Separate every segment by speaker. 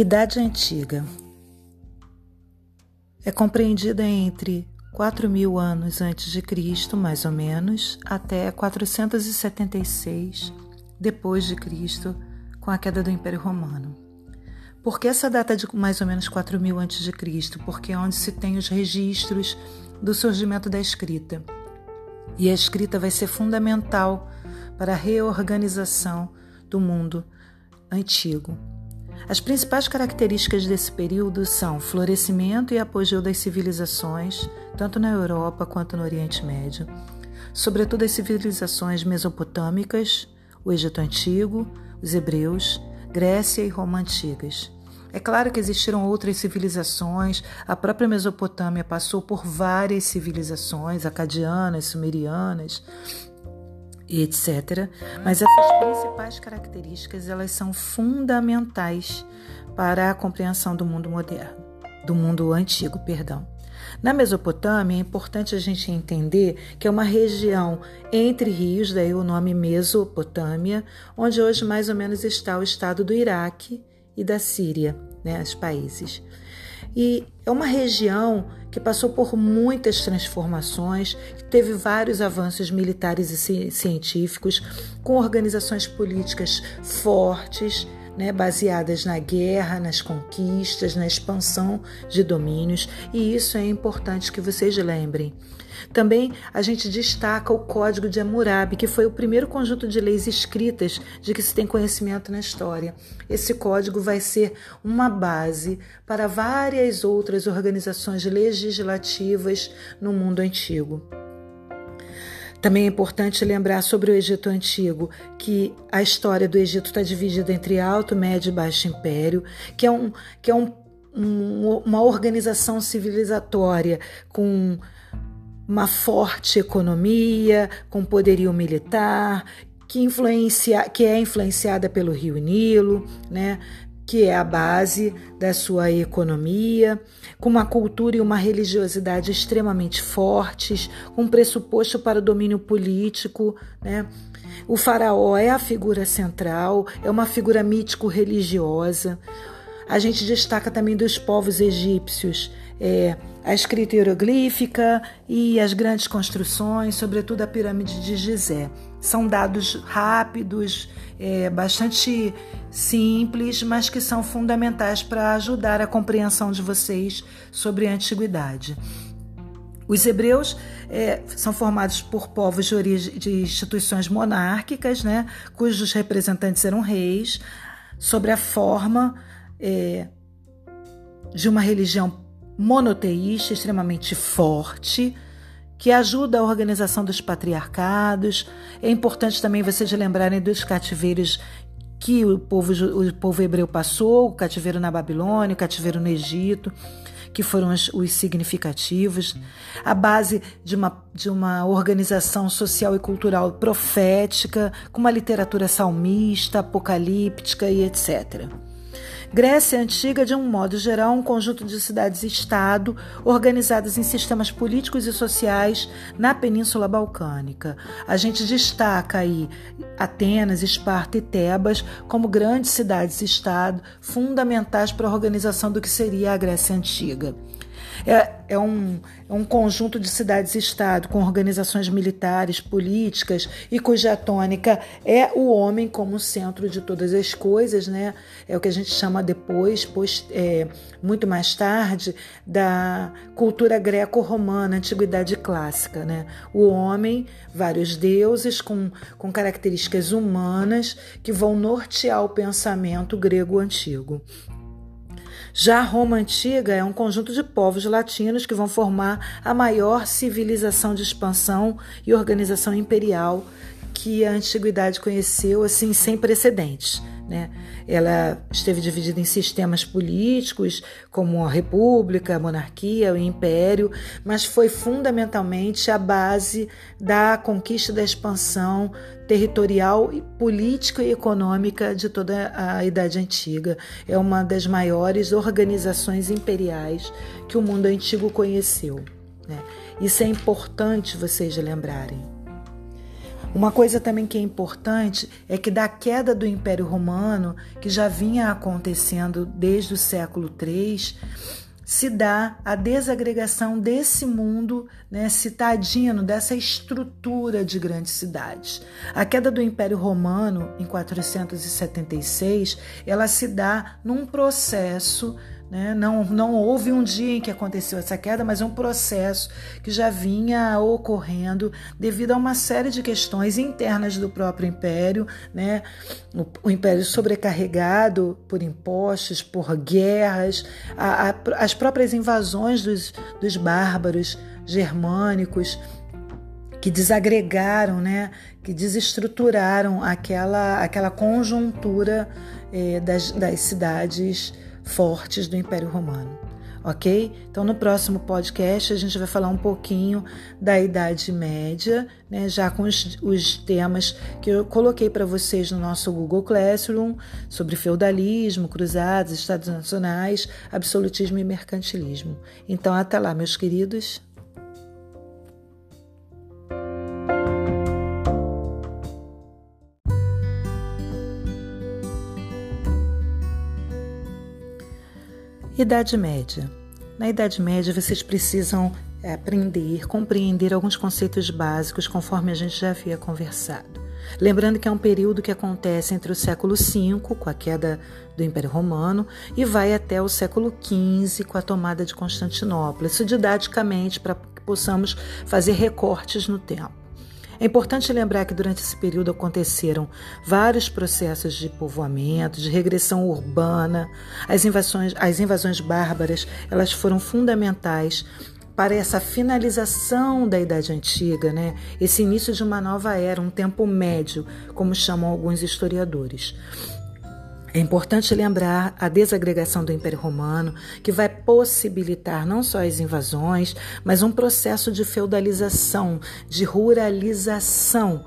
Speaker 1: Idade Antiga é compreendida entre 4 mil anos antes de Cristo, mais ou menos, até 476 depois de Cristo, com a queda do Império Romano. Por que essa data de mais ou menos 4 mil antes de Cristo? Porque é onde se tem os registros do surgimento da escrita. E a escrita vai ser fundamental para a reorganização do mundo antigo. As principais características desse período são florescimento e apogeu das civilizações, tanto na Europa quanto no Oriente Médio, sobretudo as civilizações mesopotâmicas, o Egito Antigo, os hebreus, Grécia e Roma antigas. É claro que existiram outras civilizações, a própria Mesopotâmia passou por várias civilizações, acadianas, sumerianas, etc. Mas essas principais características elas são fundamentais para a compreensão do mundo moderno, do mundo antigo, perdão. Na Mesopotâmia é importante a gente entender que é uma região entre rios, daí o nome Mesopotâmia, onde hoje mais ou menos está o estado do Iraque e da Síria, né, os países. E é uma região que passou por muitas transformações, teve vários avanços militares e científicos, com organizações políticas fortes, né, baseadas na guerra, nas conquistas, na expansão de domínios, e isso é importante que vocês lembrem. Também a gente destaca o Código de Hammurabi, que foi o primeiro conjunto de leis escritas de que se tem conhecimento na história. Esse código vai ser uma base para várias outras organizações legislativas no mundo antigo. Também é importante lembrar sobre o Egito Antigo que a história do Egito está dividida entre Alto, Médio e Baixo Império, que é, um, que é um, um, uma organização civilizatória com uma forte economia, com poderio militar, que, influencia, que é influenciada pelo Rio Nilo, né? Que é a base da sua economia, com uma cultura e uma religiosidade extremamente fortes, um pressuposto para o domínio político. Né? O faraó é a figura central, é uma figura mítico-religiosa. A gente destaca também dos povos egípcios é, a escrita hieroglífica e as grandes construções, sobretudo a pirâmide de Gizé. São dados rápidos, é, bastante simples, mas que são fundamentais para ajudar a compreensão de vocês sobre a antiguidade. Os hebreus é, são formados por povos de, origem, de instituições monárquicas, né, cujos representantes eram reis, sobre a forma é, de uma religião monoteísta extremamente forte, que ajuda a organização dos patriarcados. É importante também vocês lembrarem dos cativeiros que o povo, o povo hebreu passou, o cativeiro na Babilônia, o cativeiro no Egito, que foram os, os significativos, a base de uma, de uma organização social e cultural profética, com uma literatura salmista, apocalíptica e etc. Grécia Antiga, de um modo geral, um conjunto de cidades-estado organizadas em sistemas políticos e sociais na Península Balcânica. A gente destaca aí Atenas, Esparta e Tebas como grandes cidades-estado fundamentais para a organização do que seria a Grécia Antiga. É, é, um, é um conjunto de cidades-estado com organizações militares, políticas e cuja tônica é o homem como centro de todas as coisas, né? É o que a gente chama depois, pois, é, muito mais tarde, da cultura greco-romana, antiguidade clássica, né? O homem, vários deuses com, com características humanas que vão nortear o pensamento grego antigo. Já Roma antiga é um conjunto de povos latinos que vão formar a maior civilização de expansão e organização imperial que a antiguidade conheceu, assim, sem precedentes. Né? Ela esteve dividida em sistemas políticos, como a república, a monarquia, o império, mas foi fundamentalmente a base da conquista da expansão territorial, política e econômica de toda a Idade Antiga. É uma das maiores organizações imperiais que o mundo antigo conheceu. Né? Isso é importante vocês lembrarem. Uma coisa também que é importante é que da queda do Império Romano, que já vinha acontecendo desde o século III, se dá a desagregação desse mundo né, citadino, dessa estrutura de grandes cidades. A queda do Império Romano, em 476, ela se dá num processo né? Não, não houve um dia em que aconteceu essa queda, mas um processo que já vinha ocorrendo devido a uma série de questões internas do próprio império, né? o, o império sobrecarregado por impostos, por guerras, a, a, as próprias invasões dos, dos bárbaros germânicos que desagregaram, né, que desestruturaram aquela, aquela conjuntura eh, das, das cidades fortes do Império Romano. Ok? Então, no próximo podcast, a gente vai falar um pouquinho da Idade Média, né, já com os, os temas que eu coloquei para vocês no nosso Google Classroom sobre feudalismo, cruzados, estados nacionais, absolutismo e mercantilismo. Então, até lá, meus queridos. Idade Média. Na Idade Média, vocês precisam é, aprender, compreender alguns conceitos básicos, conforme a gente já havia conversado. Lembrando que é um período que acontece entre o século V, com a queda do Império Romano, e vai até o século XV, com a tomada de Constantinopla. Isso didaticamente, para que possamos fazer recortes no tempo. É importante lembrar que durante esse período aconteceram vários processos de povoamento, de regressão urbana. As invasões, as invasões bárbaras, elas foram fundamentais para essa finalização da Idade Antiga, né? esse início de uma nova era, um tempo médio, como chamam alguns historiadores. É importante lembrar a desagregação do Império Romano, que vai possibilitar não só as invasões, mas um processo de feudalização, de ruralização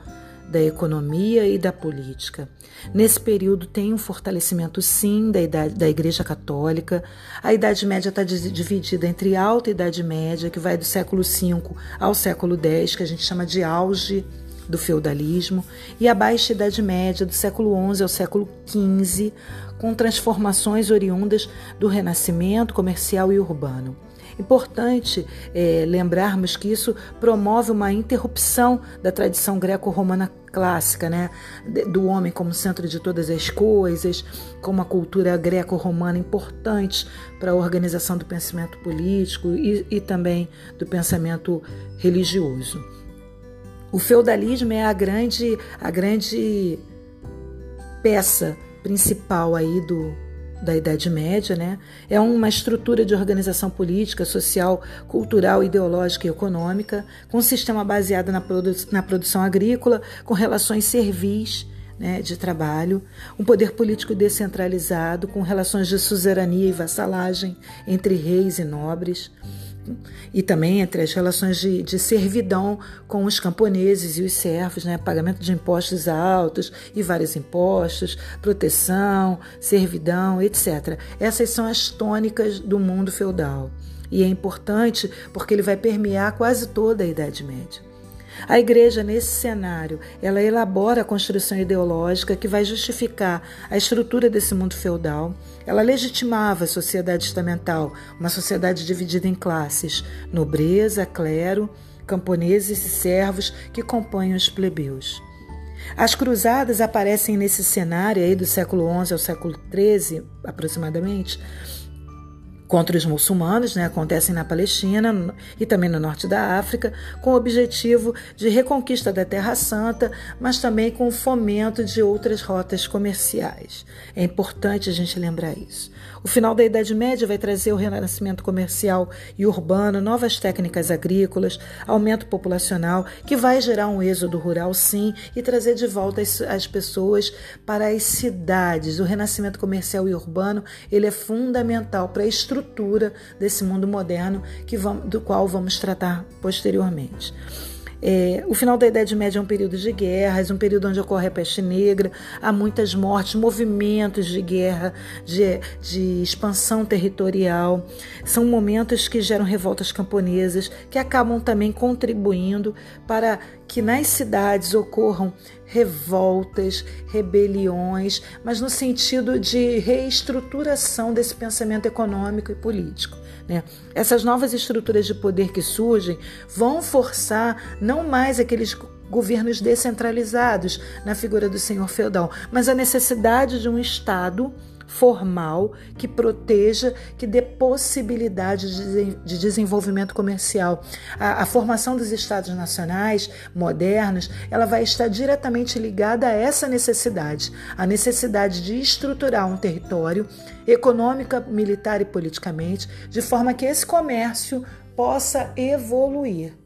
Speaker 1: da economia e da política. Nesse período tem um fortalecimento sim da, idade, da Igreja Católica. A Idade Média está dividida entre Alta Idade Média, que vai do século V ao século X, que a gente chama de auge do feudalismo e a Baixa Idade Média, do século XI ao século XV, com transformações oriundas do renascimento comercial e urbano. Importante é, lembrarmos que isso promove uma interrupção da tradição greco-romana clássica, né? do homem como centro de todas as coisas, como uma cultura greco-romana importante para a organização do pensamento político e, e também do pensamento religioso. O feudalismo é a grande, a grande peça principal aí do, da Idade Média, né? É uma estrutura de organização política, social, cultural, ideológica e econômica, com um sistema baseado na, produ na produção agrícola, com relações servis né, de trabalho, um poder político descentralizado, com relações de suzerania e vassalagem entre reis e nobres e também entre as relações de, de servidão com os camponeses e os servos, né? pagamento de impostos altos e vários impostos, proteção, servidão, etc. Essas são as tônicas do mundo feudal. E é importante porque ele vai permear quase toda a Idade Média. A igreja, nesse cenário, ela elabora a construção ideológica que vai justificar a estrutura desse mundo feudal. Ela legitimava a sociedade estamental, uma sociedade dividida em classes: nobreza, clero, camponeses e servos que compõem os plebeus. As cruzadas aparecem nesse cenário aí do século XI ao século XIII, aproximadamente, contra os muçulmanos, né, acontecem na Palestina e também no norte da África, com o objetivo de reconquista da Terra Santa, mas também com o fomento de outras rotas comerciais. É importante a gente lembrar isso. O final da Idade Média vai trazer o renascimento comercial e urbano, novas técnicas agrícolas, aumento populacional, que vai gerar um êxodo rural, sim, e trazer de volta as, as pessoas para as cidades. O renascimento comercial e urbano ele é fundamental para a estrutura desse mundo moderno que vamos, do qual vamos tratar posteriormente. É, o final da Idade Média é um período de guerras, um período onde ocorre a peste negra, há muitas mortes, movimentos de guerra, de, de expansão territorial. São momentos que geram revoltas camponesas, que acabam também contribuindo para que nas cidades ocorram revoltas, rebeliões, mas no sentido de reestruturação desse pensamento econômico e político. Né? Essas novas estruturas de poder que surgem vão forçar não mais aqueles governos descentralizados na figura do senhor feudal, mas a necessidade de um Estado formal que proteja, que dê possibilidade de desenvolvimento comercial. A, a, formação dos estados nacionais modernos, ela vai estar diretamente ligada a essa necessidade, a necessidade de estruturar um território econômica, militar e politicamente, de forma que esse comércio possa evoluir.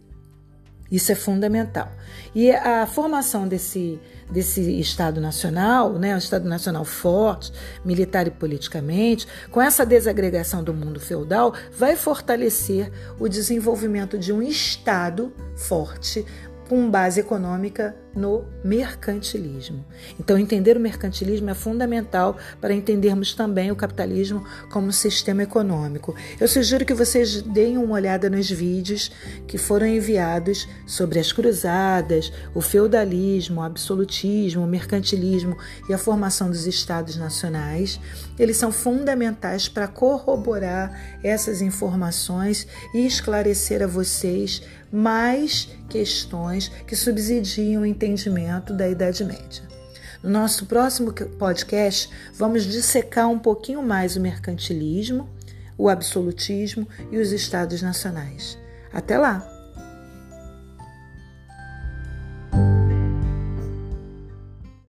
Speaker 1: Isso é fundamental. E a formação desse, desse Estado Nacional, né, um Estado Nacional forte, militar e politicamente, com essa desagregação do mundo feudal, vai fortalecer o desenvolvimento de um Estado forte, com base econômica no mercantilismo. Então, entender o mercantilismo é fundamental para entendermos também o capitalismo como sistema econômico. Eu sugiro que vocês deem uma olhada nos vídeos que foram enviados sobre as cruzadas, o feudalismo, o absolutismo, o mercantilismo e a formação dos estados nacionais. Eles são fundamentais para corroborar essas informações e esclarecer a vocês mais questões que subsidiam o entendimento da Idade Média. No nosso próximo podcast, vamos dissecar um pouquinho mais o mercantilismo, o absolutismo e os estados nacionais. Até lá!